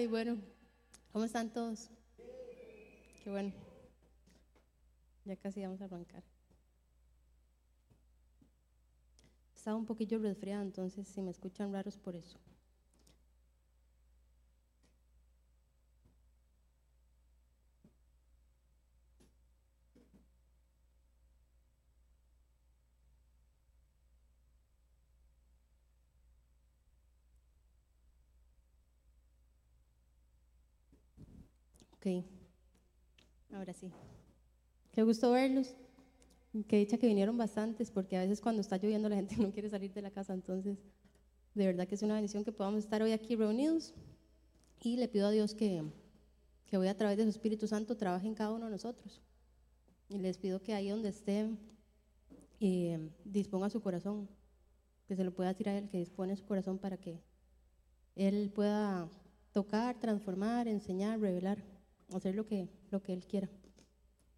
Ay, bueno, ¿cómo están todos? Qué bueno. Ya casi vamos a arrancar. Estaba un poquillo resfriado, entonces si me escuchan raros por eso. Ok, ahora sí. Qué gusto verlos. Qué dicha que vinieron bastantes, porque a veces cuando está lloviendo la gente no quiere salir de la casa, entonces de verdad que es una bendición que podamos estar hoy aquí reunidos. Y le pido a Dios que, que hoy a través de su Espíritu Santo trabaje en cada uno de nosotros. Y les pido que ahí donde esté, eh, disponga su corazón, que se lo pueda tirar el que dispone su corazón para que Él pueda tocar, transformar, enseñar, revelar hacer lo que, lo que Él quiera.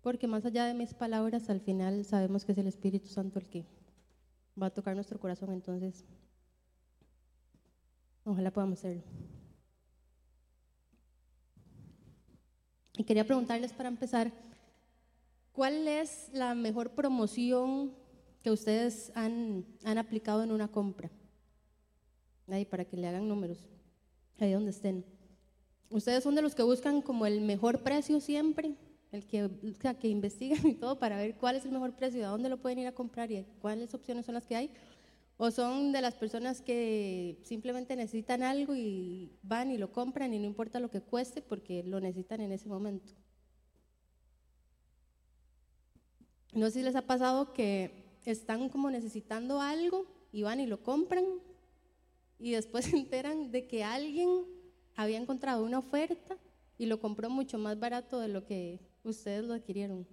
Porque más allá de mis palabras, al final sabemos que es el Espíritu Santo el que va a tocar nuestro corazón, entonces ojalá podamos hacerlo. Y quería preguntarles para empezar, ¿cuál es la mejor promoción que ustedes han, han aplicado en una compra? Ahí, para que le hagan números, ahí donde estén. Ustedes son de los que buscan como el mejor precio siempre, el que, que investigan y todo para ver cuál es el mejor precio, a dónde lo pueden ir a comprar y cuáles opciones son las que hay. O son de las personas que simplemente necesitan algo y van y lo compran y no importa lo que cueste porque lo necesitan en ese momento. No sé si les ha pasado que están como necesitando algo y van y lo compran y después se enteran de que alguien había encontrado una oferta y lo compró mucho más barato de lo que ustedes lo adquirieron.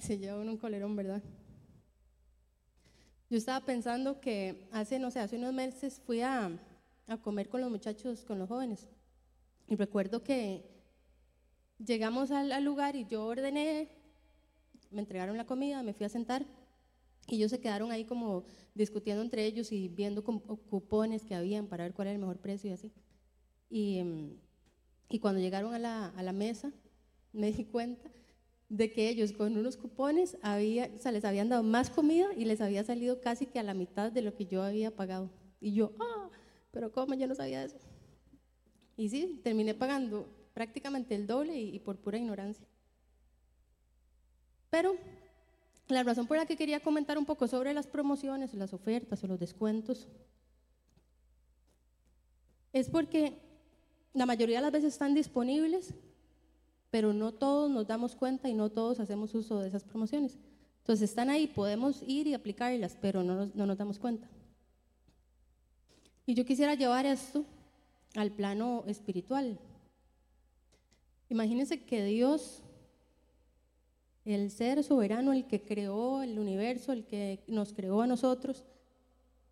Se lleva un colerón, ¿verdad? Yo estaba pensando que hace, no sé, hace unos meses fui a, a comer con los muchachos, con los jóvenes. Y recuerdo que llegamos al, al, lugar y yo ordené, me entregaron la comida, me fui a sentar y ellos se quedaron ahí como discutiendo entre ellos y viendo cupones que habían para ver cuál era el mejor precio y así. Y, mm, y cuando llegaron a la, a la, mesa, me di cuenta de que ellos con unos cupones había, o sea, les habían dado más comida y les había salido casi que a la mitad de lo que yo había pagado. Y yo, ah, pero ¿cómo? Yo no sabía eso. Y sí, terminé pagando prácticamente el doble y, y por pura ignorancia. Pero la razón por la que quería comentar un poco sobre las promociones, las ofertas o los descuentos es porque la mayoría de las veces están disponibles, pero no todos nos damos cuenta y no todos hacemos uso de esas promociones. Entonces están ahí, podemos ir y aplicarlas, pero no nos, no nos damos cuenta. Y yo quisiera llevar esto al plano espiritual. Imagínense que Dios el ser soberano, el que creó el universo, el que nos creó a nosotros,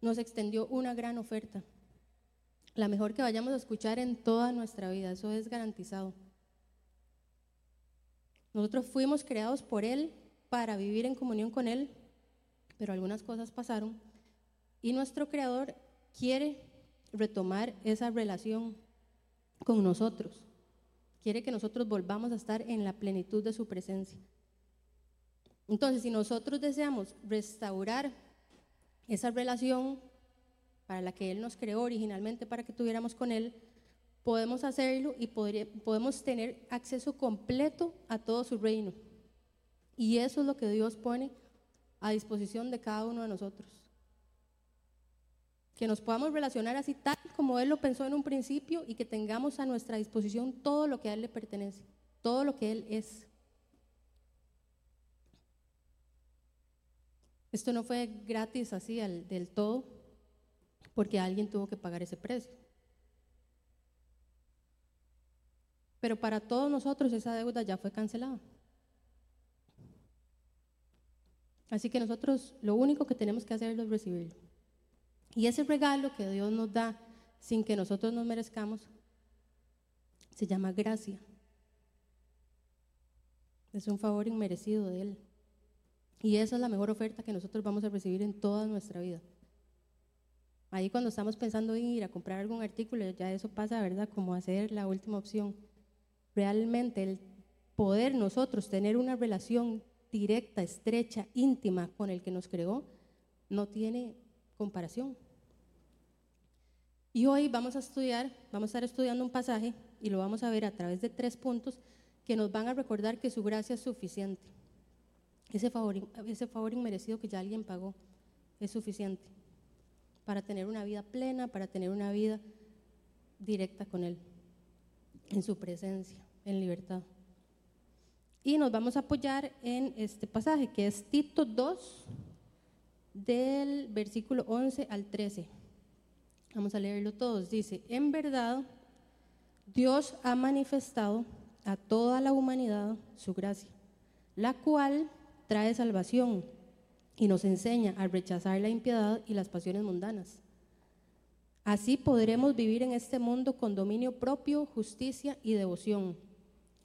nos extendió una gran oferta. La mejor que vayamos a escuchar en toda nuestra vida, eso es garantizado. Nosotros fuimos creados por Él para vivir en comunión con Él, pero algunas cosas pasaron y nuestro Creador quiere retomar esa relación con nosotros. Quiere que nosotros volvamos a estar en la plenitud de su presencia. Entonces, si nosotros deseamos restaurar esa relación para la que Él nos creó originalmente para que tuviéramos con Él, podemos hacerlo y podemos tener acceso completo a todo su reino. Y eso es lo que Dios pone a disposición de cada uno de nosotros. Que nos podamos relacionar así tal como Él lo pensó en un principio y que tengamos a nuestra disposición todo lo que a Él le pertenece, todo lo que Él es. Esto no fue gratis así del todo, porque alguien tuvo que pagar ese precio. Pero para todos nosotros esa deuda ya fue cancelada. Así que nosotros lo único que tenemos que hacer es recibirlo. Y ese regalo que Dios nos da sin que nosotros nos merezcamos se llama gracia. Es un favor inmerecido de Él. Y esa es la mejor oferta que nosotros vamos a recibir en toda nuestra vida. Ahí cuando estamos pensando en ir a comprar algún artículo, ya eso pasa, ¿verdad? Como hacer la última opción. Realmente el poder nosotros tener una relación directa, estrecha, íntima con el que nos creó, no tiene comparación. Y hoy vamos a estudiar, vamos a estar estudiando un pasaje y lo vamos a ver a través de tres puntos que nos van a recordar que su gracia es suficiente. Ese favor, ese favor inmerecido que ya alguien pagó es suficiente para tener una vida plena, para tener una vida directa con Él, en su presencia, en libertad. Y nos vamos a apoyar en este pasaje, que es Tito 2, del versículo 11 al 13. Vamos a leerlo todos. Dice, en verdad, Dios ha manifestado a toda la humanidad su gracia, la cual trae salvación y nos enseña a rechazar la impiedad y las pasiones mundanas. Así podremos vivir en este mundo con dominio propio, justicia y devoción,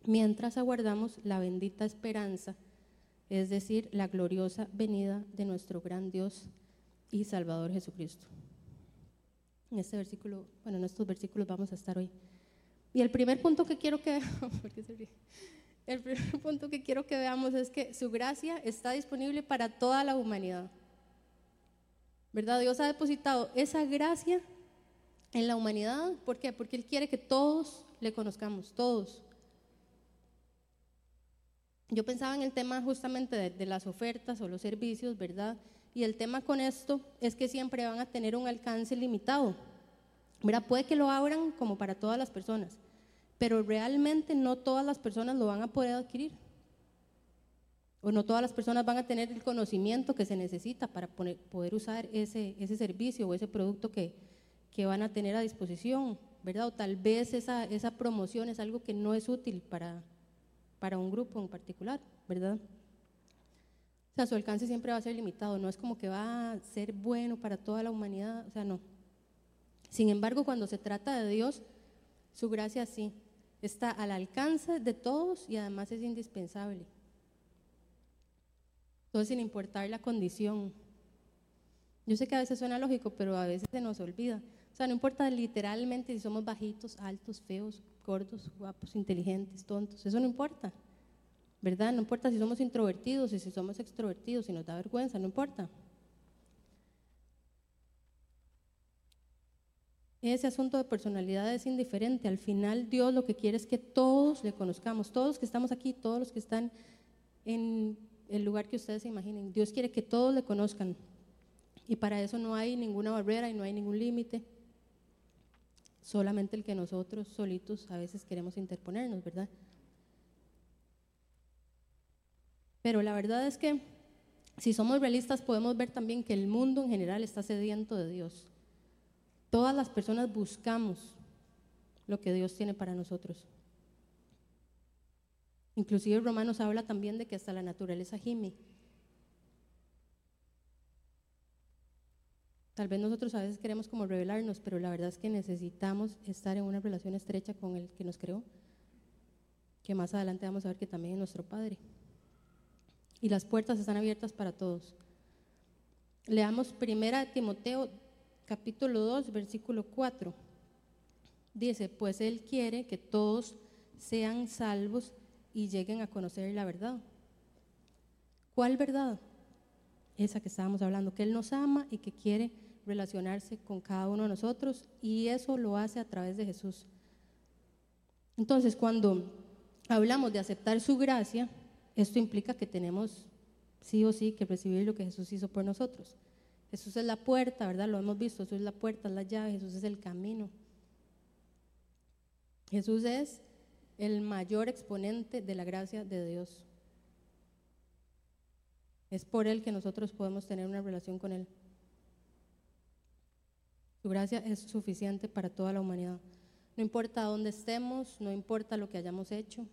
mientras aguardamos la bendita esperanza, es decir, la gloriosa venida de nuestro gran Dios y Salvador Jesucristo. En este versículo, bueno, en estos versículos vamos a estar hoy. Y el primer punto que quiero que el primer punto que quiero que veamos es que su gracia está disponible para toda la humanidad. ¿Verdad? Dios ha depositado esa gracia en la humanidad. ¿Por qué? Porque Él quiere que todos le conozcamos, todos. Yo pensaba en el tema justamente de, las ofertas o los servicios, ¿verdad? Y el tema con esto es que siempre van a tener un alcance limitado. ¿Verdad? Puede que lo abran como para todas las personas, pero realmente no todas las personas lo van a poder adquirir. O no todas las personas van a tener el conocimiento que se necesita para poder usar ese, ese servicio o ese producto que, que van a tener a disposición, ¿verdad? O tal vez esa, esa promoción es algo que no es útil para, para un grupo en particular, ¿verdad? O sea, su alcance siempre va a ser limitado, no es como que va a ser bueno para toda la humanidad, o sea, no. Sin embargo, cuando se trata de Dios, su gracia sí, está al alcance de todos y además es indispensable. Todo sin importar la condición. Yo sé que a veces suena lógico, pero a veces se nos olvida. O sea, no importa literalmente si somos bajitos, altos, feos, gordos, guapos, inteligentes, tontos, eso no importa. ¿Verdad? No importa si somos introvertidos y si somos extrovertidos, si nos da vergüenza, no importa. Ese asunto de personalidad es indiferente. Al final Dios lo que quiere es que todos le conozcamos, todos los que estamos aquí, todos los que están en el lugar que ustedes se imaginen. Dios quiere que todos le conozcan. Y para eso no hay ninguna barrera y no hay ningún límite. Solamente el que nosotros solitos a veces queremos interponernos, ¿verdad? Pero la verdad es que si somos realistas podemos ver también que el mundo en general está sediento de Dios. Todas las personas buscamos lo que Dios tiene para nosotros. Inclusive Romanos habla también de que hasta la naturaleza gime. Tal vez nosotros a veces queremos como revelarnos, pero la verdad es que necesitamos estar en una relación estrecha con el que nos creó, que más adelante vamos a ver que también es nuestro Padre. Y las puertas están abiertas para todos. Leamos primera Timoteo capítulo 2, versículo 4. Dice, pues Él quiere que todos sean salvos y lleguen a conocer la verdad. ¿Cuál verdad? Esa que estábamos hablando, que Él nos ama y que quiere relacionarse con cada uno de nosotros y eso lo hace a través de Jesús. Entonces, cuando hablamos de aceptar su gracia, esto implica que tenemos sí o sí que recibir lo que Jesús hizo por nosotros. Jesús es la puerta, ¿verdad? Lo hemos visto, Jesús es la puerta, es la llave, Jesús es el camino. Jesús es el mayor exponente de la gracia de Dios. Es por Él que nosotros podemos tener una relación con Él. Su gracia es suficiente para toda la humanidad. No importa dónde estemos, no importa lo que hayamos hecho.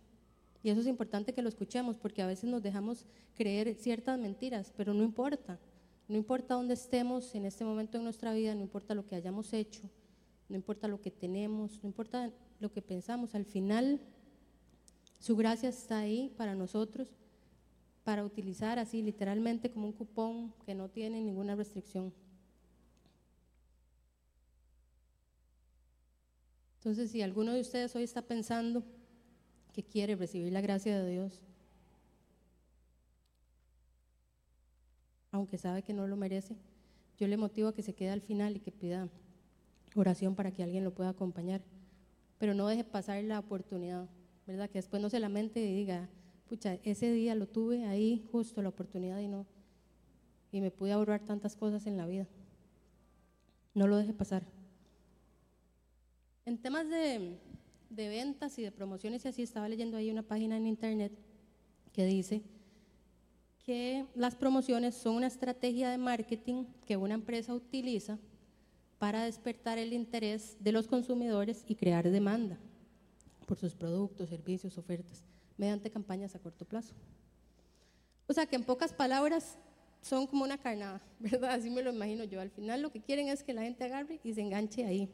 Y eso es importante que lo escuchemos porque a veces nos dejamos creer ciertas mentiras, pero no importa. No importa dónde estemos en este momento en nuestra vida, no importa lo que hayamos hecho, no importa lo que tenemos, no importa lo que pensamos, al final su gracia está ahí para nosotros, para utilizar así literalmente como un cupón que no tiene ninguna restricción. Entonces, si alguno de ustedes hoy está pensando que quiere recibir la gracia de Dios, aunque sabe que no lo merece, yo le motivo a que se quede al final y que pida oración para que alguien lo pueda acompañar. Pero no deje pasar la oportunidad, ¿verdad? Que después no se lamente y diga, pucha, ese día lo tuve ahí justo la oportunidad y no, y me pude ahorrar tantas cosas en la vida. No lo deje pasar. En temas de, de ventas y de promociones y así, estaba leyendo ahí una página en internet que dice que las promociones son una estrategia de marketing que una empresa utiliza para despertar el interés de los consumidores y crear demanda por sus productos, servicios, ofertas, mediante campañas a corto plazo. O sea que en pocas palabras son como una carnada, ¿verdad? Así me lo imagino yo. Al final lo que quieren es que la gente agarre y se enganche ahí.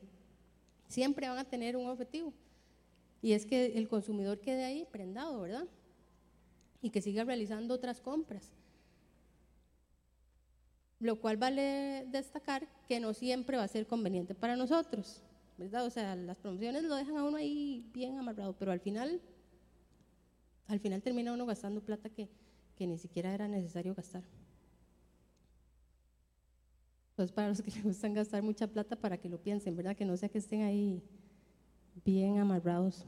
Siempre van a tener un objetivo. Y es que el consumidor quede ahí prendado, ¿verdad? Y que siga realizando otras compras. Lo cual vale destacar que no siempre va a ser conveniente para nosotros, ¿verdad? O sea, las promociones lo dejan a uno ahí bien amarrado, pero al final, al final termina uno gastando plata que, que ni siquiera era necesario gastar. Entonces, para los que les gustan gastar mucha plata, para que lo piensen, ¿verdad? Que no sea que estén ahí bien amarrados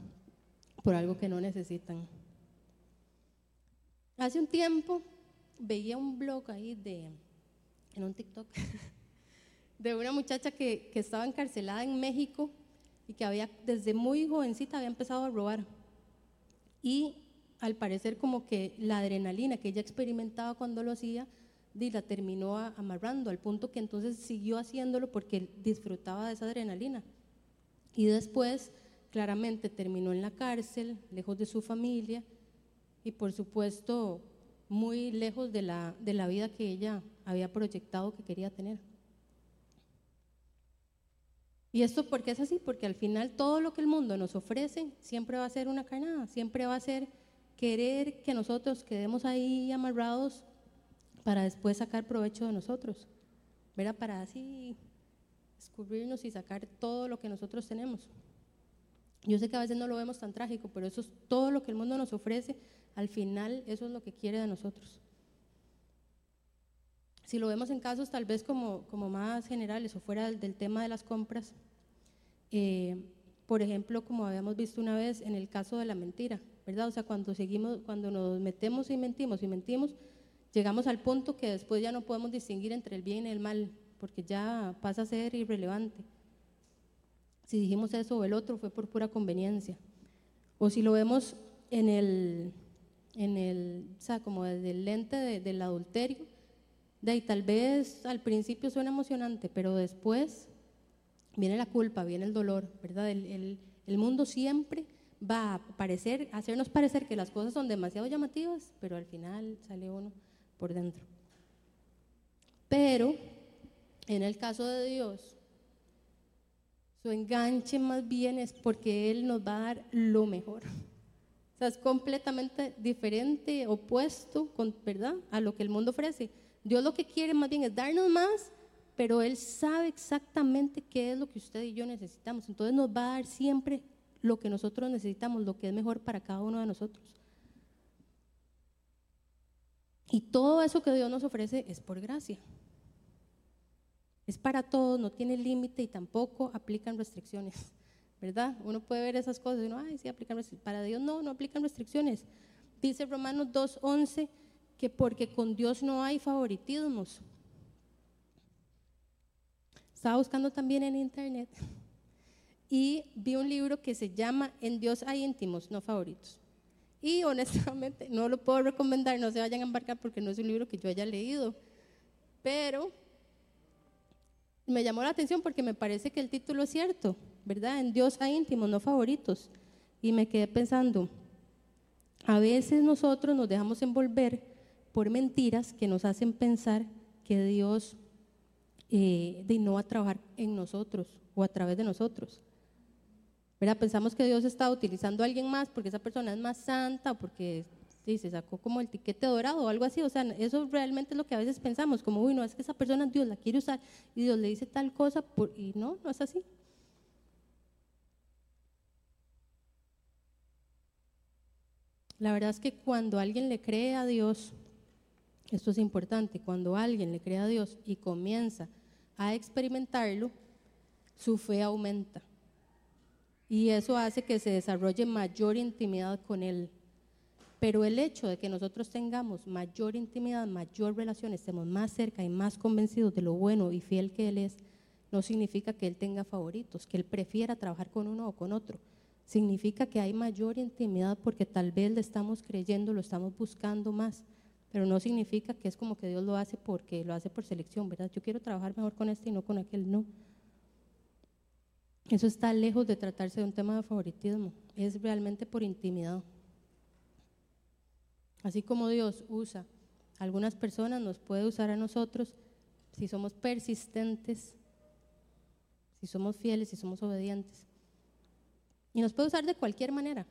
por algo que no necesitan. Hace un tiempo veía un blog ahí de, en un TikTok, de una muchacha que, que estaba encarcelada en México y que había, desde muy jovencita había empezado a robar. Y al parecer como que la adrenalina que ella experimentaba cuando lo hacía, la terminó amarrando, al punto que entonces siguió haciéndolo porque disfrutaba de esa adrenalina. Y después, claramente, terminó en la cárcel, lejos de su familia, y por supuesto muy lejos de la, de la vida que ella había proyectado que quería tener. ¿Y esto por qué es así? Porque al final todo lo que el mundo nos ofrece siempre va a ser una carnada, siempre va a ser querer que nosotros quedemos ahí amarrados para después sacar provecho de nosotros, ¿verdad? Para así descubrirnos y sacar todo lo que nosotros tenemos. Yo sé que a veces no lo vemos tan trágico, pero eso es todo lo que el mundo nos ofrece al final eso es lo que quiere de nosotros. Si lo vemos en casos tal vez como, como más generales o fuera del, tema de las compras, eh, por ejemplo, como habíamos visto una vez en el caso de la mentira, ¿verdad? O sea, cuando seguimos, cuando nos metemos y mentimos y mentimos, llegamos al punto que después ya no podemos distinguir entre el bien y el mal, porque ya pasa a ser irrelevante. Si dijimos eso o el otro fue por pura conveniencia. O si lo vemos en el, en el, o sea, como desde el lente del adulterio, de ahí tal vez al principio suena emocionante, pero después viene la culpa, viene el dolor, ¿verdad? El, el, mundo siempre va a parecer, hacernos parecer que las cosas son demasiado llamativas, pero al final sale uno por dentro. Pero en el caso de Dios, su enganche más bien es porque Él nos va a dar lo mejor. O sea, es completamente diferente, opuesto, ¿verdad? A lo que el mundo ofrece. Dios lo que quiere más bien es darnos más, pero Él sabe exactamente qué es lo que usted y yo necesitamos. Entonces nos va a dar siempre lo que nosotros necesitamos, lo que es mejor para cada uno de nosotros. Y todo eso que Dios nos ofrece es por gracia. Es para todos, no tiene límite y tampoco aplican restricciones. ¿Verdad? Uno puede ver esas cosas y uno, ay, sí, aplican restricciones. Para Dios no, no aplican restricciones. Dice Romanos 2.11 que porque con Dios no hay favoritismos. Estaba buscando también en internet y vi un libro que se llama En Dios hay íntimos, no favoritos. Y honestamente no lo puedo recomendar, no se vayan a embarcar porque no es un libro que yo haya leído. Pero me llamó la atención porque me parece que el título es cierto. ¿Verdad? En Dios hay íntimos, no favoritos. Y me quedé pensando, a veces nosotros nos dejamos envolver por mentiras que nos hacen pensar que Dios eh, no va a trabajar en nosotros o a través de nosotros. ¿Verdad? Pensamos que Dios está utilizando a alguien más porque esa persona es más santa o porque se sacó como el tiquete dorado o algo así. O sea, eso realmente es lo que a veces pensamos, como, uy, no, es que esa persona Dios la quiere usar y Dios le dice tal cosa y no, no es así. La verdad es que cuando alguien le cree a Dios, esto es importante, cuando alguien le cree a Dios y comienza a experimentarlo, su fe aumenta. Y eso hace que se desarrolle mayor intimidad con Él. Pero el hecho de que nosotros tengamos mayor intimidad, mayor relación, estemos más cerca y más convencidos de lo bueno y fiel que Él es, no significa que Él tenga favoritos, que Él prefiera trabajar con uno o con otro. Significa que hay mayor intimidad porque tal vez le estamos creyendo, lo estamos buscando más. Pero no significa que es como que Dios lo hace porque lo hace por selección, ¿verdad? Yo quiero trabajar mejor con este y no con aquel, no. Eso está lejos de tratarse de un tema de favoritismo, es realmente por intimidad. Así como Dios usa a algunas personas, nos puede usar a nosotros si somos persistentes, si somos fieles, si somos obedientes. Y nos puede usar de cualquier manera,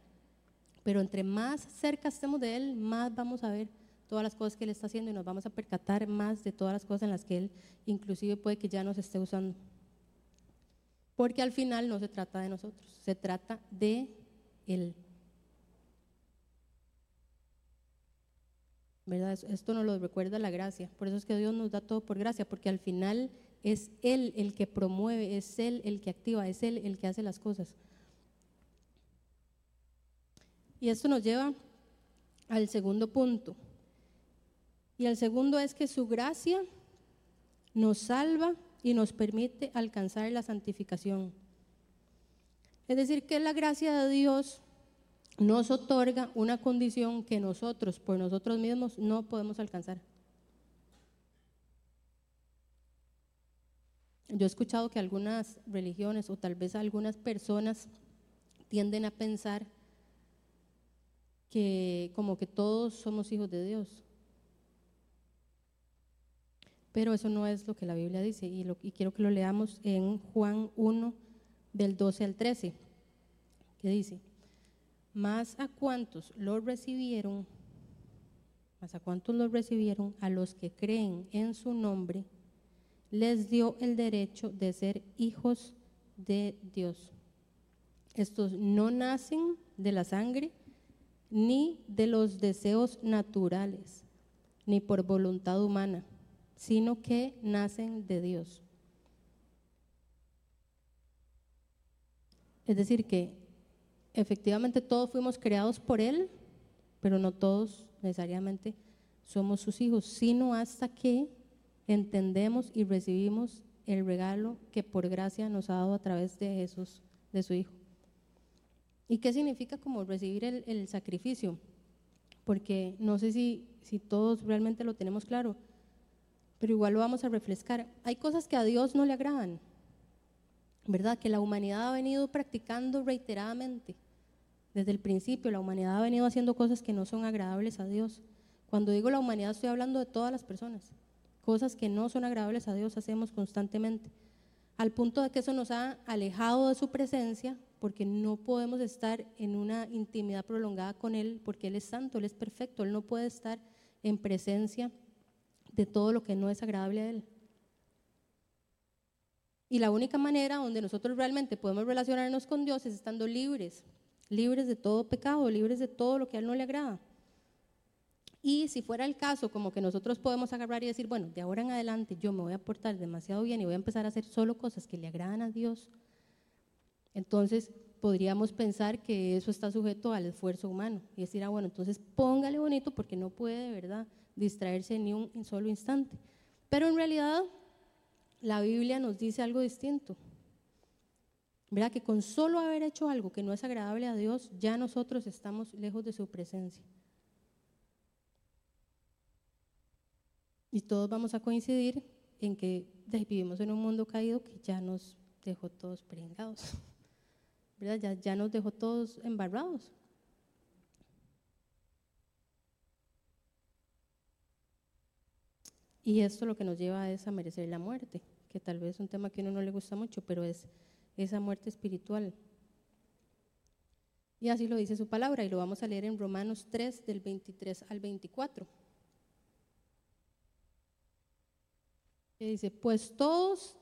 pero entre más cerca estemos de Él, más vamos a ver todas las cosas que Él está haciendo y nos vamos a percatar más de todas las cosas en las que Él inclusive puede que ya nos esté usando. Porque al final no se trata de nosotros, se trata de Él. ¿Verdad? Esto nos lo recuerda la gracia. Por eso es que Dios nos da todo por gracia, porque al final es Él el que promueve, es Él el que activa, es Él el que hace las cosas. Y esto nos lleva al segundo punto. Y el segundo es que su gracia nos salva y nos permite alcanzar la santificación. Es decir, que la gracia de Dios nos otorga una condición que nosotros, por nosotros mismos, no podemos alcanzar. Yo he escuchado que algunas religiones o tal vez algunas personas tienden a pensar que como que todos somos hijos de Dios. Pero eso no es lo que la Biblia dice y, lo, quiero que lo leamos en Juan 1 del 12 al 13, que dice, más a cuantos lo recibieron, más a cuantos lo recibieron, a los que creen en su nombre, les dio el derecho de ser hijos de Dios. Estos no nacen de la sangre, ni de los deseos naturales, ni por voluntad humana sino que nacen de Dios. Es decir, que efectivamente todos fuimos creados por Él, pero no todos necesariamente somos sus hijos, sino hasta que entendemos y recibimos el regalo que por gracia nos ha dado a través de Jesús, de su Hijo. ¿Y qué significa como recibir el, sacrificio? Porque no sé si, si todos realmente lo tenemos claro pero igual lo vamos a refrescar. Hay cosas que a Dios no le agradan, ¿verdad? Que la humanidad ha venido practicando reiteradamente. Desde el principio la humanidad ha venido haciendo cosas que no son agradables a Dios. Cuando digo la humanidad estoy hablando de todas las personas. Cosas que no son agradables a Dios hacemos constantemente. Al punto de que eso nos ha alejado de su presencia porque no podemos estar en una intimidad prolongada con Él porque Él es santo, Él es perfecto, Él no puede estar en presencia de todo lo que no es agradable a Él. Y la única manera donde nosotros realmente podemos relacionarnos con Dios es estando libres, libres de todo pecado, libres de todo lo que a Él no le agrada. Y si fuera el caso, como que nosotros podemos agarrar y decir, bueno, de ahora en adelante yo me voy a portar demasiado bien y voy a empezar a hacer solo cosas que le agradan a Dios, entonces podríamos pensar que eso está sujeto al esfuerzo humano y decir, ah, bueno, entonces póngale bonito porque no puede, ¿verdad? distraerse ni un solo instante. Pero en realidad la Biblia nos dice algo distinto. Verá que con solo haber hecho algo que no es agradable a Dios, ya nosotros estamos lejos de su presencia. Y todos vamos a coincidir en que vivimos en un mundo caído que ya nos dejó todos pringados. Ya, ya nos dejó todos embarrados. Y esto lo que nos lleva es a merecer la muerte, que tal vez es un tema que a uno no le gusta mucho, pero es esa muerte espiritual. Y así lo dice su palabra, y lo vamos a leer en Romanos 3, del 23 al 24. Que dice, pues todos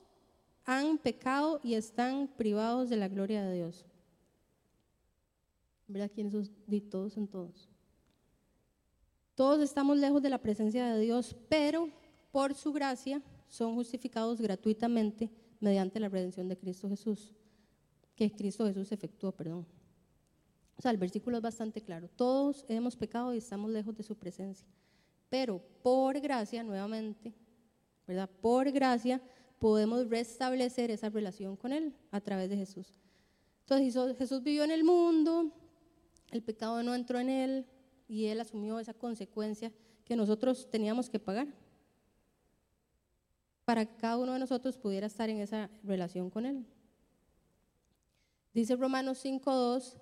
han pecado y están privados de la gloria de Dios. ¿Verdad? ¿Quiénes son? Todos son todos. Todos estamos lejos de la presencia de Dios, pero por su gracia son justificados gratuitamente mediante la redención de Cristo Jesús, que Cristo Jesús efectuó, perdón. O sea, el versículo es bastante claro. Todos hemos pecado y estamos lejos de su presencia. Pero por gracia, nuevamente, ¿verdad? Por gracia podemos restablecer esa relación con Él a través de Jesús. Entonces Jesús vivió en el mundo, el pecado no entró en Él y Él asumió esa consecuencia que nosotros teníamos que pagar para que cada uno de nosotros pudiera estar en esa relación con Él. Dice Romanos 5.2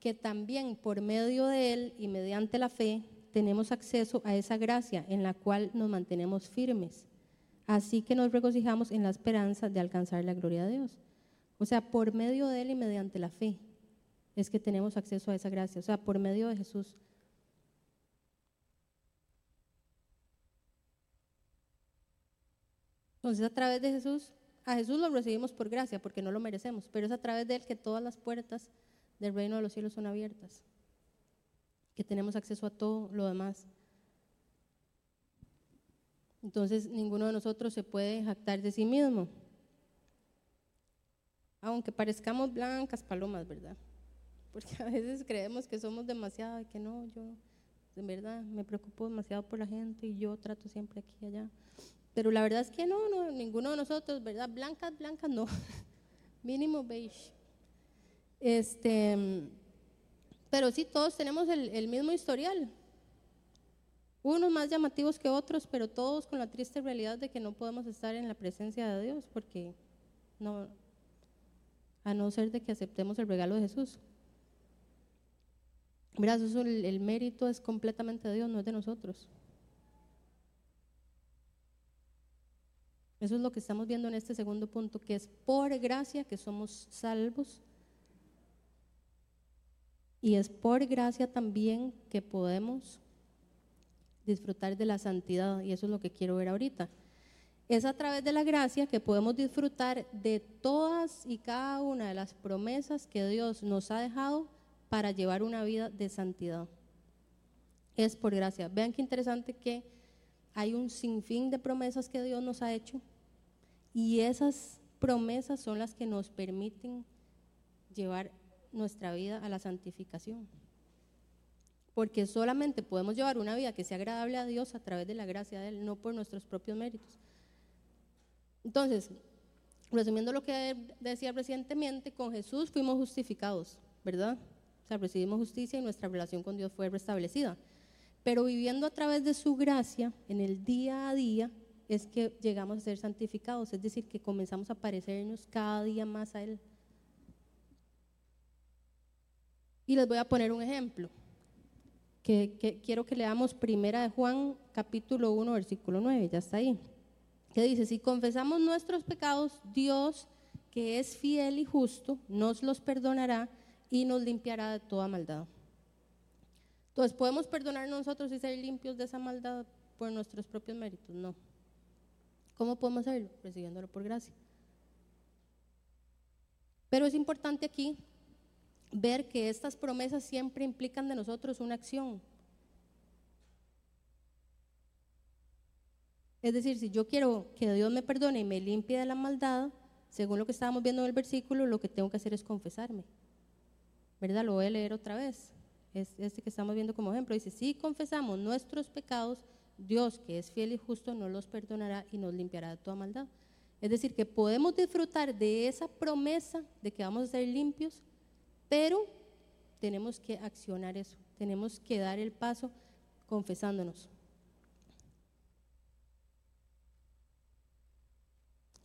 que también por medio de Él y mediante la fe tenemos acceso a esa gracia en la cual nos mantenemos firmes. Así que nos regocijamos en la esperanza de alcanzar la gloria de Dios. O sea, por medio de Él y mediante la fe es que tenemos acceso a esa gracia. O sea, por medio de Jesús. Entonces, a través de Jesús, a Jesús lo recibimos por gracia, porque no lo merecemos, pero es a través de Él que todas las puertas del reino de los cielos son abiertas, que tenemos acceso a todo lo demás. Entonces ninguno de nosotros se puede jactar de sí mismo, aunque parezcamos blancas palomas, ¿verdad? Porque a veces creemos que somos demasiado y que no, yo en verdad me preocupo demasiado por la gente y yo trato siempre aquí y allá. Pero la verdad es que no, no, ninguno de nosotros, ¿verdad? Blancas, blancas no. Mínimo beige. Este, pero sí, todos tenemos el, mismo historial. Unos más llamativos que otros, pero todos con la triste realidad de que no podemos estar en la presencia de Dios, porque no, a no ser de que aceptemos el regalo de Jesús. Mira, eso el, el mérito es completamente de Dios, no es de nosotros. Eso es lo que estamos viendo en este segundo punto, que es por gracia que somos salvos y es por gracia también que podemos disfrutar de la santidad, y eso es lo que quiero ver ahorita. Es a través de la gracia que podemos disfrutar de todas y cada una de las promesas que Dios nos ha dejado para llevar una vida de santidad. Es por gracia. Vean qué interesante que hay un sinfín de promesas que Dios nos ha hecho y esas promesas son las que nos permiten llevar nuestra vida a la santificación. Porque solamente podemos llevar una vida que sea agradable a Dios a través de la gracia de Él, no por nuestros propios méritos. Entonces, resumiendo lo que decía recientemente, con Jesús fuimos justificados, ¿verdad? Recibimos justicia y nuestra relación con Dios fue restablecida. Pero viviendo a través de su gracia, en el día a día, es que llegamos a ser santificados, es decir, que comenzamos a parecernos cada día más a Él. Y les voy a poner un ejemplo, que, quiero que leamos primera de Juan capítulo 1, versículo 9, ya está ahí, que dice, si confesamos nuestros pecados, Dios, que es fiel y justo, nos los perdonará y nos limpiará de toda maldad. Entonces, ¿podemos perdonar nosotros y ser limpios de esa maldad por nuestros propios méritos? No. ¿Cómo podemos hacerlo? Recibiéndolo por gracia. Pero es importante aquí ver que estas promesas siempre implican de nosotros una acción. Es decir, si yo quiero que Dios me perdone y me limpie de la maldad, según lo que estábamos viendo en el versículo, lo que tengo que hacer es confesarme. ¿Verdad? Lo voy a leer otra vez. Es este que estamos viendo como ejemplo. Dice, si confesamos nuestros pecados, Dios, que es fiel y justo, nos los perdonará y nos limpiará de toda maldad. Es decir, que podemos disfrutar de esa promesa de que vamos a ser limpios pero tenemos que accionar eso, tenemos que dar el paso confesándonos.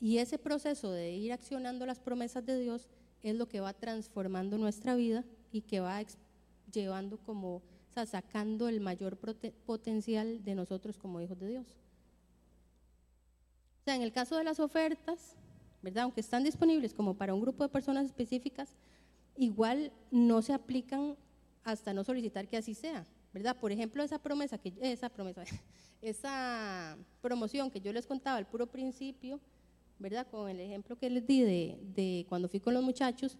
Y ese proceso de ir accionando las promesas de Dios es lo que va transformando nuestra vida y que va llevando como, o sea, sacando el mayor potencial de nosotros como hijos de Dios. O sea, en el caso de las ofertas, ¿verdad? Aunque están disponibles como para un grupo de personas específicas, igual no se aplican hasta no solicitar que así sea, ¿verdad? Por ejemplo, esa promesa, que, esa promesa, esa promoción que yo les contaba al puro principio, ¿verdad? Con el ejemplo que les di de, de cuando fui con los muchachos,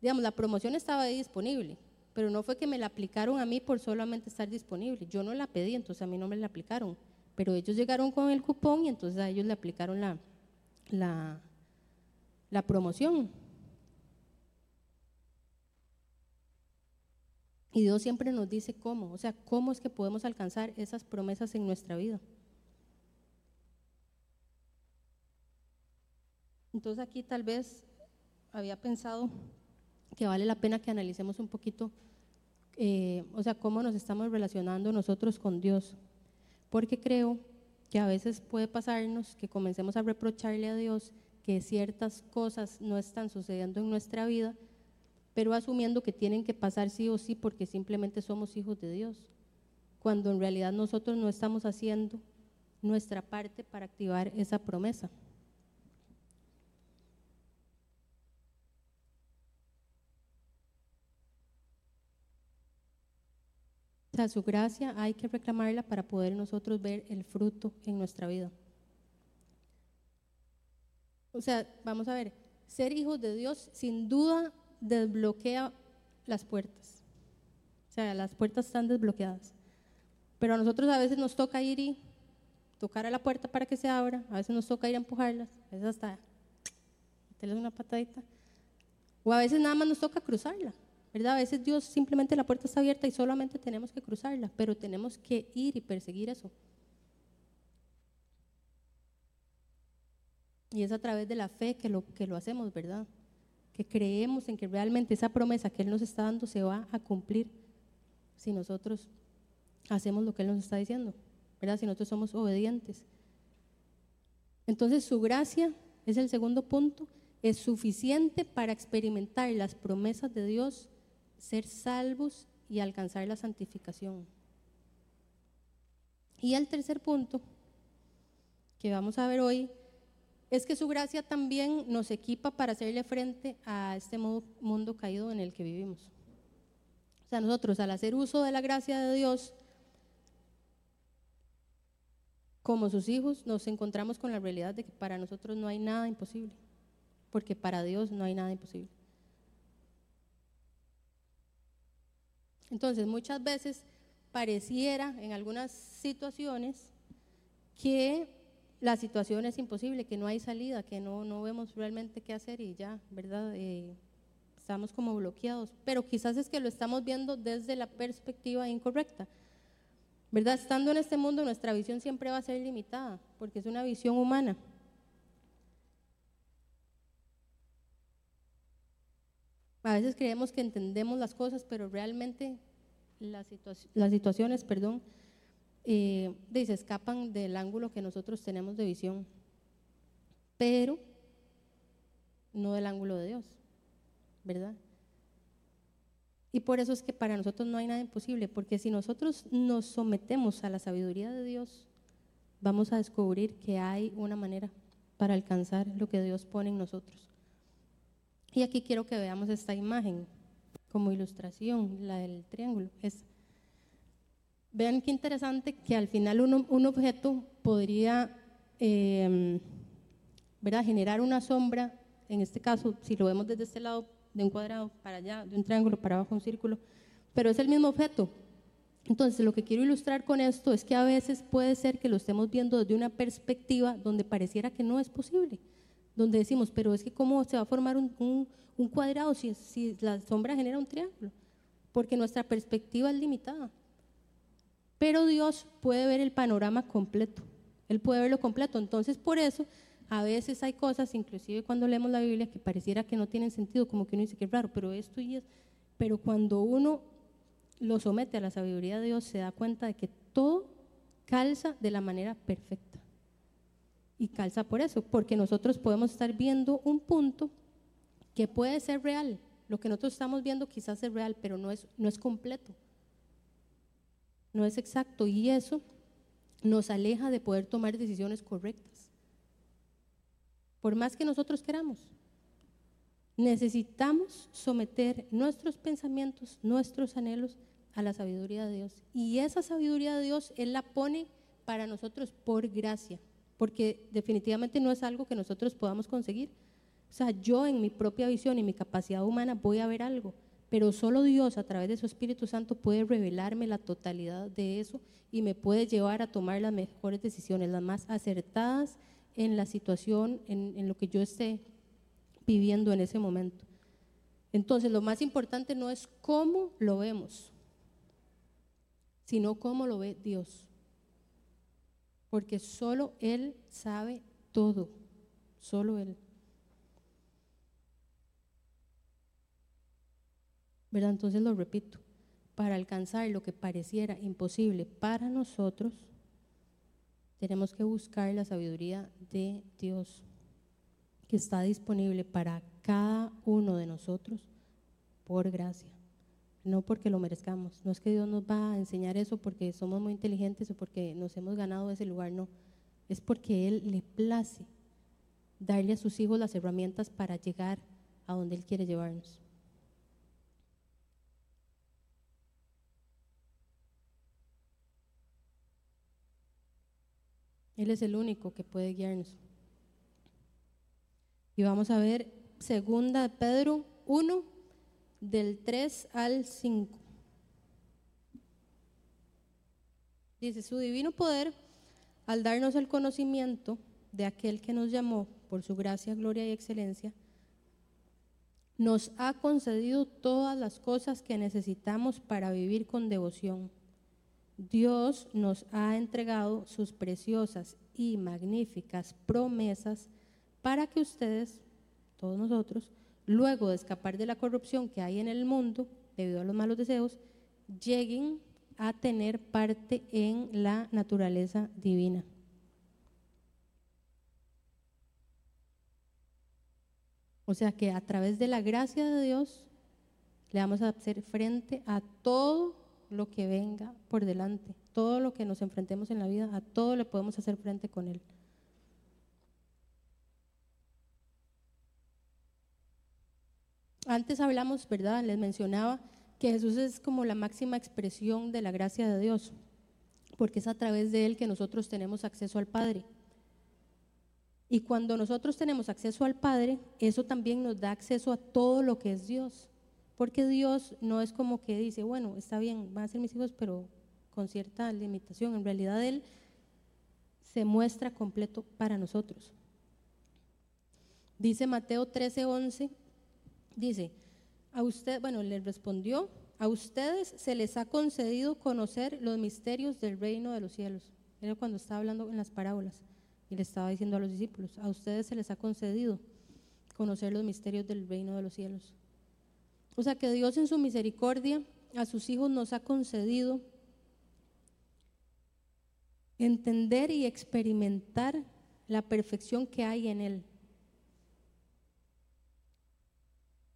digamos, la promoción estaba ahí disponible, pero no fue que me la aplicaron a mí por solamente estar disponible. Yo no la pedí, entonces a mí no me la aplicaron. Pero ellos llegaron con el cupón y entonces a ellos le aplicaron la, la, la promoción. Y Dios siempre nos dice cómo, o sea, cómo es que podemos alcanzar esas promesas en nuestra vida. Entonces aquí tal vez había pensado que vale la pena que analicemos un poquito, eh, o sea, cómo nos estamos relacionando nosotros con Dios. Porque creo que a veces puede pasarnos que comencemos a reprocharle a Dios que ciertas cosas no están sucediendo en nuestra vida, pero asumiendo que tienen que pasar sí o sí porque simplemente somos hijos de Dios, cuando en realidad nosotros no estamos haciendo nuestra parte para activar esa promesa. O sea, su gracia hay que reclamarla para poder nosotros ver el fruto en nuestra vida. O sea, vamos a ver, ser hijos de Dios sin duda desbloquea las puertas. O sea, las puertas están desbloqueadas. Pero a nosotros a veces nos toca ir y tocar a la puerta para que se abra, a veces nos toca ir a empujarlas, a veces hasta meterles una patadita, o a veces nada más nos toca cruzarla. ¿Verdad? A veces Dios simplemente la puerta está abierta y solamente tenemos que cruzarla, pero tenemos que ir y perseguir eso. Y es a través de la fe que lo, que lo hacemos, ¿verdad? Que creemos en que realmente esa promesa que Él nos está dando se va a cumplir si nosotros hacemos lo que Él nos está diciendo, ¿verdad? Si nosotros somos obedientes. Entonces su gracia es el segundo punto, es suficiente para experimentar las promesas de Dios ser salvos y alcanzar la santificación. Y el tercer punto que vamos a ver hoy es que su gracia también nos equipa para hacerle frente a este mundo caído en el que vivimos. O sea, nosotros al hacer uso de la gracia de Dios, como sus hijos, nos encontramos con la realidad de que para nosotros no hay nada imposible, porque para Dios no hay nada imposible. Entonces, muchas veces pareciera en algunas situaciones que la situación es imposible, que no hay salida, que no, no vemos realmente qué hacer y ya, ¿verdad? Eh, estamos como bloqueados. Pero quizás es que lo estamos viendo desde la perspectiva incorrecta. ¿Verdad? Estando en este mundo, nuestra visión siempre va a ser limitada, porque es una visión humana. A veces creemos que entendemos las cosas, pero realmente las, situaciones, perdón, eh, se escapan del ángulo que nosotros tenemos de visión, pero no del ángulo de Dios, ¿verdad? Y por eso es que para nosotros no hay nada imposible, porque si nosotros nos sometemos a la sabiduría de Dios, vamos a descubrir que hay una manera para alcanzar lo que Dios pone en nosotros. Y aquí quiero que veamos esta imagen como ilustración, la del triángulo. Es, vean qué interesante que al final un, objeto podría eh, generar una sombra, en este caso, si lo vemos desde este lado, de un cuadrado para allá, de un triángulo para abajo, un círculo, pero es el mismo objeto. Entonces, lo que quiero ilustrar con esto es que a veces puede ser que lo estemos viendo desde una perspectiva donde pareciera que no es posible donde decimos, pero es que cómo se va a formar un, cuadrado si, si la sombra genera un triángulo, porque nuestra perspectiva es limitada. Pero Dios puede ver el panorama completo, Él puede verlo completo. Entonces, por eso, a veces hay cosas, inclusive cuando leemos la Biblia, que pareciera que no tienen sentido, como que uno dice que es raro, pero esto y es. Pero cuando uno lo somete a la sabiduría de Dios, se da cuenta de que todo calza de la manera perfecta y calza por eso, porque nosotros podemos estar viendo un punto que puede ser real. Lo que nosotros estamos viendo quizás es real, pero no es, no es completo. No es exacto. Y eso nos aleja de poder tomar decisiones correctas. Por más que nosotros queramos. Necesitamos someter nuestros pensamientos, nuestros anhelos a la sabiduría de Dios. Y esa sabiduría de Dios Él la pone para nosotros por gracia porque definitivamente no es algo que nosotros podamos conseguir. O sea, yo en mi propia visión y mi capacidad humana voy a ver algo, pero solo Dios a través de su Espíritu Santo puede revelarme la totalidad de eso y me puede llevar a tomar las mejores decisiones, las más acertadas en la situación, en, en lo que yo esté viviendo en ese momento. Entonces, lo más importante no es cómo lo vemos, sino cómo lo ve Dios. Porque solo Él sabe todo, solo Él. ¿verdad? Entonces lo repito, para alcanzar lo que pareciera imposible para nosotros, tenemos que buscar la sabiduría de Dios que está disponible para cada uno de nosotros por gracia, no porque lo merezcamos. No es que Dios nos va a enseñar eso porque somos muy inteligentes o porque nos hemos ganado ese lugar, no. Es porque Él le place darle a sus hijos las herramientas para llegar a donde Él quiere llevarnos. Él es el único que puede guiarnos. Y vamos a ver segunda Pedro 1 del 3 al 5. Dice, su divino poder, al darnos el conocimiento de aquel que nos llamó por su gracia, gloria y excelencia, nos ha concedido todas las cosas que necesitamos para vivir con devoción Dios nos ha entregado sus preciosas y magníficas promesas para que ustedes, todos nosotros, luego de escapar de la corrupción que hay en el mundo debido a los malos deseos, lleguen a tener parte en la naturaleza divina. O sea que a través de la gracia de Dios le vamos a hacer frente a todo lo que venga por delante, todo lo que nos enfrentemos en la vida, a todo le podemos hacer frente con Él. Antes hablamos, ¿verdad? Les mencionaba que Jesús es como la máxima expresión de la gracia de Dios, porque es a través de Él que nosotros tenemos acceso al Padre. Y cuando nosotros tenemos acceso al Padre, eso también nos da acceso a todo lo que es Dios. Porque Dios no es como que dice, bueno, está bien, van a ser mis hijos, pero con cierta limitación. En realidad Él se muestra completo para nosotros. Dice Mateo 13, 11, dice, a usted, bueno, le respondió, a ustedes se les ha concedido conocer los misterios del reino de los cielos. Era cuando estaba hablando en las parábolas y le estaba diciendo a los discípulos, a ustedes se les ha concedido conocer los misterios del reino de los cielos. O sea que Dios en su misericordia a sus hijos nos ha concedido entender y experimentar la perfección que hay en Él.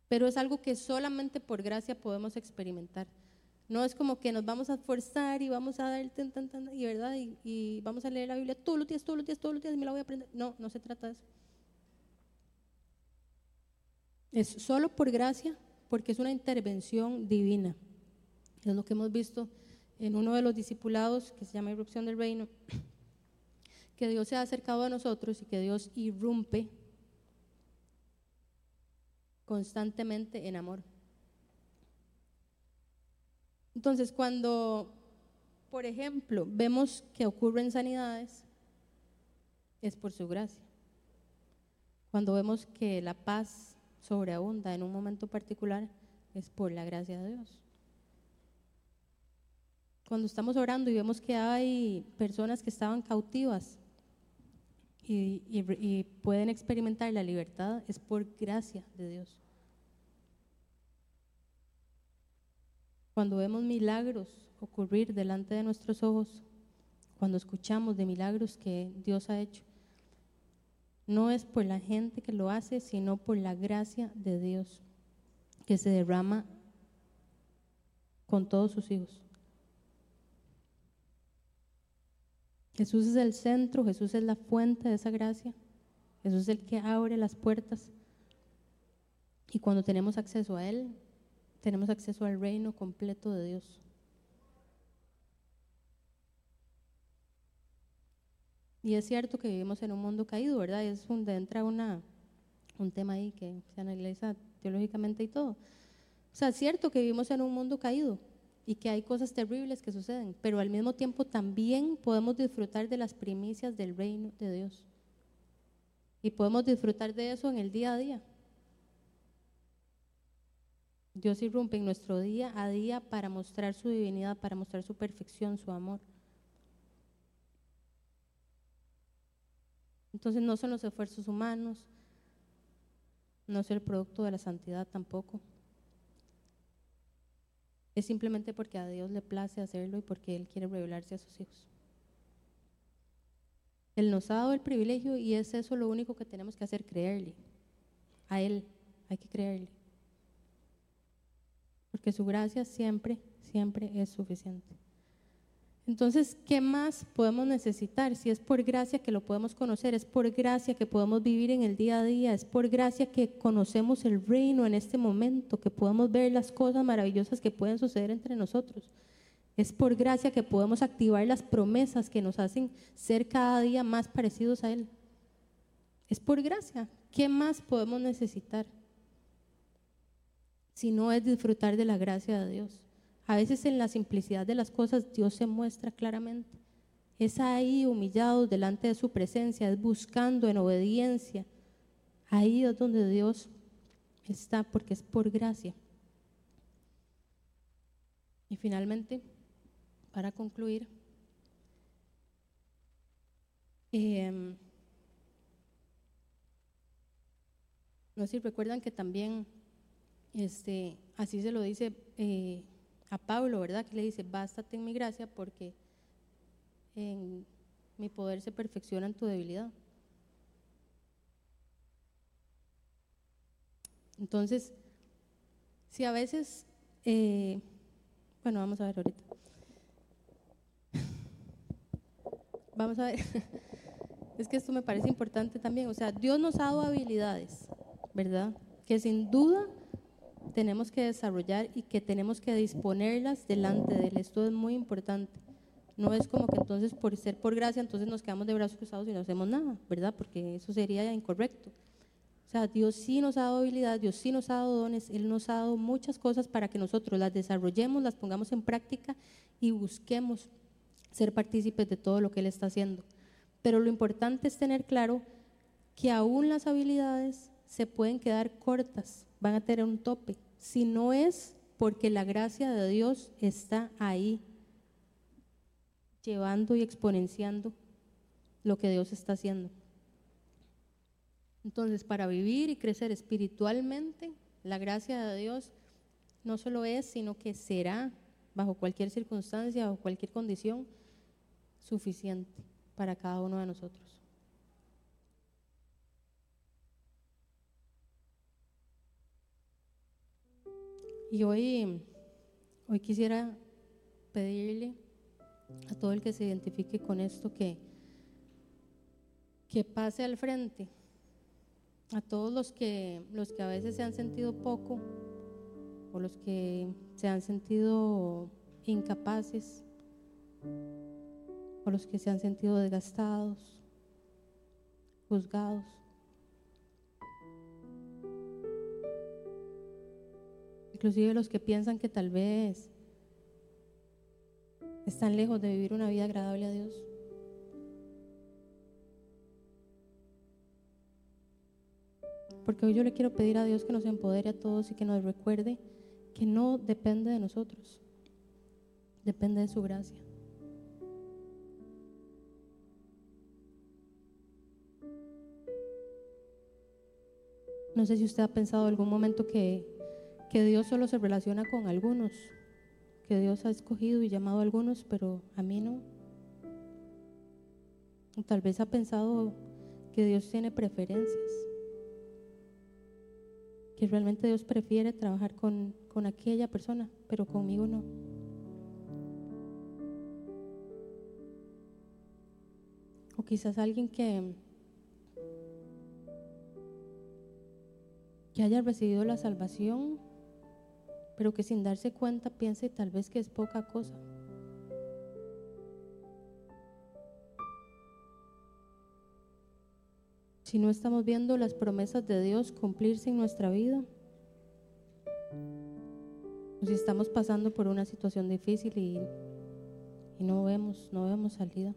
Pero es algo que solamente por gracia podemos experimentar. No es como que nos vamos a esforzar y vamos a dar el tan, y verdad y, vamos a leer la Biblia todos los días, todos los días, todos los días y me la voy a aprender. No, no se trata de eso. Es solo por gracia porque es una intervención divina. Es lo que hemos visto en uno de los discipulados que se llama Irrupción del Reino, que Dios se ha acercado a nosotros y que Dios irrumpe constantemente en amor. Entonces, cuando, por ejemplo, vemos que ocurren sanidades, es por su gracia. Cuando vemos que la paz sobreabunda en un momento particular, es por la gracia de Dios. Cuando estamos orando y vemos que hay personas que estaban cautivas y, y pueden experimentar la libertad, es por gracia de Dios. Cuando vemos milagros ocurrir delante de nuestros ojos, cuando escuchamos de milagros que Dios ha hecho, no es por la gente que lo hace, sino por la gracia de Dios que se derrama con todos sus hijos. Jesús es el centro, Jesús es la fuente de esa gracia, Jesús es el que abre las puertas. Y cuando tenemos acceso a Él, tenemos acceso al reino completo de Dios. Y es cierto que vivimos en un mundo caído, ¿verdad? Es donde entra una, un tema ahí que se analiza teológicamente y todo. O sea, es cierto que vivimos en un mundo caído y que hay cosas terribles que suceden, pero al mismo tiempo también podemos disfrutar de las primicias del reino de Dios. Y podemos disfrutar de eso en el día a día. Dios irrumpe en nuestro día a día para mostrar su divinidad, para mostrar su perfección, su amor. Entonces no son los esfuerzos humanos, no es el producto de la santidad tampoco. Es simplemente porque a Dios le place hacerlo y porque Él quiere revelarse a sus hijos. Él nos ha dado el privilegio y es eso lo único que tenemos que hacer, creerle. A Él hay que creerle porque su gracia siempre, siempre es suficiente. Entonces, ¿qué más podemos necesitar? Si es por gracia que lo podemos conocer, es por gracia que podemos vivir en el día a día, es por gracia que conocemos el reino en este momento, que podemos ver las cosas maravillosas que pueden suceder entre nosotros. Es por gracia que podemos activar las promesas que nos hacen ser cada día más parecidos a Él. Es por gracia. ¿Qué más podemos necesitar? sino es disfrutar de la gracia de Dios. A veces en la simplicidad de las cosas Dios se muestra claramente. Es ahí humillado delante de su presencia, es buscando en obediencia. Ahí es donde Dios está, porque es por gracia. Y finalmente, para concluir, em, no sé si recuerdan que también este, así se lo dice eh, a Pablo, ¿verdad? Que le dice, bástate en mi gracia porque en mi poder se perfecciona en tu debilidad. Entonces, si a veces, eh, bueno, vamos a ver ahorita. Vamos a ver. Es que esto me parece importante también. O sea, Dios nos ha dado habilidades, ¿verdad? Que sin duda tenemos que desarrollar y que tenemos que disponerlas delante de Él. Esto es muy importante. No es como que entonces por ser por gracia, entonces nos quedamos de brazos cruzados y no hacemos nada, ¿verdad? Porque eso sería incorrecto. O sea, Dios sí nos ha dado habilidad, Dios sí nos ha dado dones, Él nos ha dado muchas cosas para que nosotros las desarrollemos, las pongamos en práctica y busquemos ser partícipes de todo lo que Él está haciendo. Pero lo importante es tener claro que aún las habilidades se pueden quedar cortas van a tener un tope. Si no es porque la gracia de Dios está ahí, llevando y exponenciando lo que Dios está haciendo. Entonces, para vivir y crecer espiritualmente, la gracia de Dios no solo es, sino que será, bajo cualquier circunstancia o cualquier condición, suficiente para cada uno de nosotros. Y hoy, hoy quisiera pedirle a todo el que se identifique con esto que, que pase al frente, a todos los que, los que a veces se han sentido poco o los que se han sentido incapaces o los que se han sentido desgastados, juzgados. Inclusive los que piensan que tal vez están lejos de vivir una vida agradable a Dios. Porque hoy yo le quiero pedir a Dios que nos empodere a todos y que nos recuerde que no depende de nosotros, depende de su gracia. No sé si usted ha pensado algún momento que que Dios solo se relaciona con algunos, que Dios ha escogido y llamado a algunos, pero a mí no. tal vez ha pensado que Dios tiene preferencias, que realmente Dios prefiere trabajar con, con aquella persona, pero conmigo no. O quizás alguien que, que haya recibido la salvación pero que sin darse cuenta piense tal vez que es poca cosa. Si no estamos viendo las promesas de Dios cumplirse en nuestra vida, O si estamos pasando por una situación difícil y, y no vemos, no vemos salida.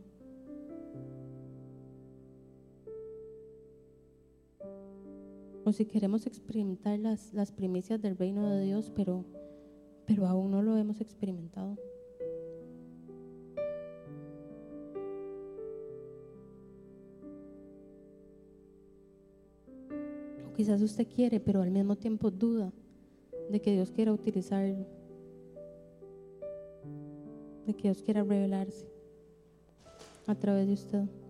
O si queremos experimentar las, las primicias del reino de Dios, pero, pero aún no lo hemos experimentado. O quizás usted quiere, pero al mismo tiempo duda de que Dios quiera utilizarlo, de que Dios quiera revelarse a través de usted.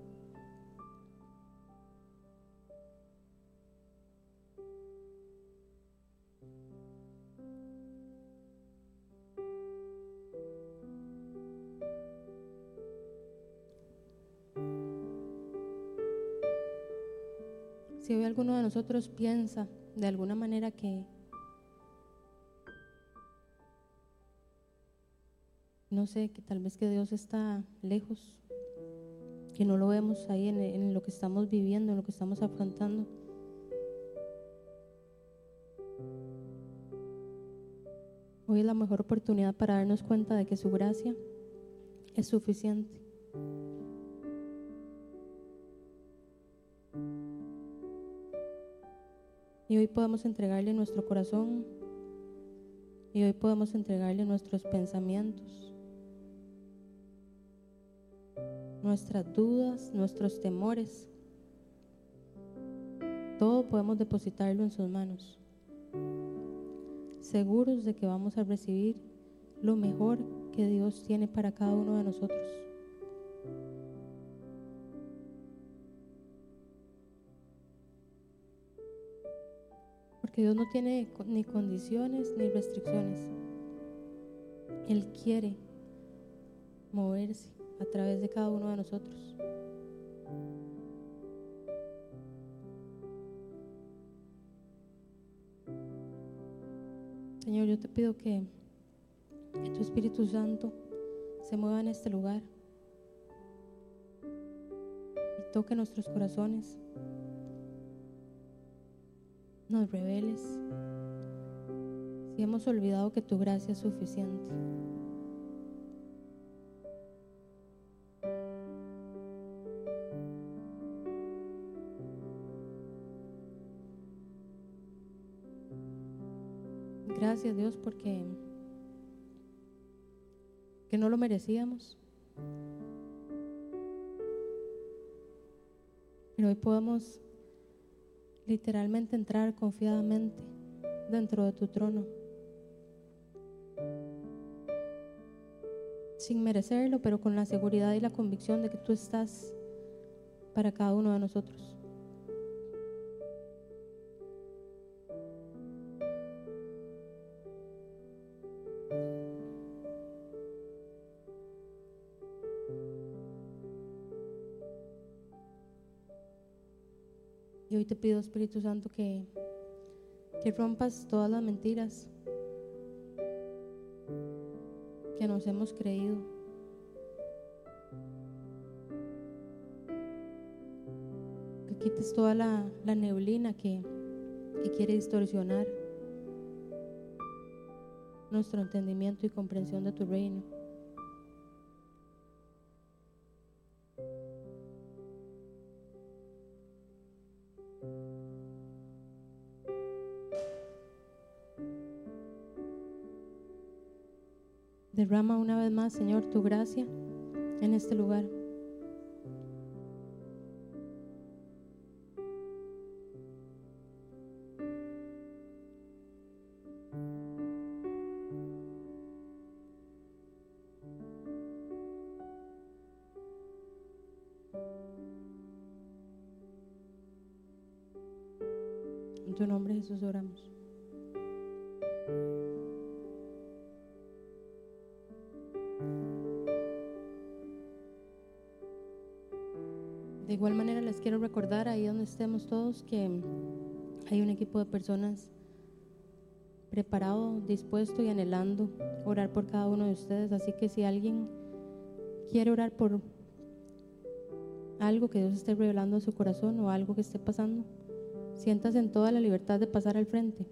Si hoy alguno de nosotros piensa de alguna manera que no sé, que tal vez que Dios está lejos, que no lo vemos ahí en, en, lo que estamos viviendo, en lo que estamos afrontando. Hoy es la mejor oportunidad para darnos cuenta de que su gracia es suficiente. Y hoy podemos entregarle nuestro corazón y hoy podemos entregarle nuestros pensamientos, nuestras dudas, nuestros temores. Todo podemos depositarlo en sus manos, seguros de que vamos a recibir lo mejor que Dios tiene para cada uno de nosotros. Dios no tiene ni condiciones ni restricciones. Él quiere moverse a través de cada uno de nosotros. Señor, yo te pido que tu Espíritu Santo se mueva en este lugar y toque nuestros corazones nos reveles si hemos olvidado que tu gracia es suficiente. Gracias Dios porque que no lo merecíamos. Pero hoy podemos literalmente entrar confiadamente dentro de tu trono. Sin merecerlo, pero con la seguridad y la convicción de que tú estás para cada uno de nosotros. Hoy te pido, Espíritu Santo, que, que rompas todas las mentiras que nos hemos creído. Que quites toda la, neblina que, que quiere distorsionar nuestro entendimiento y comprensión de tu reino. Derrama una vez más, Señor, tu gracia en este lugar. En tu nombre Jesús oramos. Quiero recordar ahí donde estemos todos que hay un equipo de personas preparado, dispuesto y anhelando orar por cada uno de ustedes. Así que si alguien quiere orar por algo que Dios esté revelando en su corazón o algo que esté pasando, siéntase en toda la libertad de pasar al frente.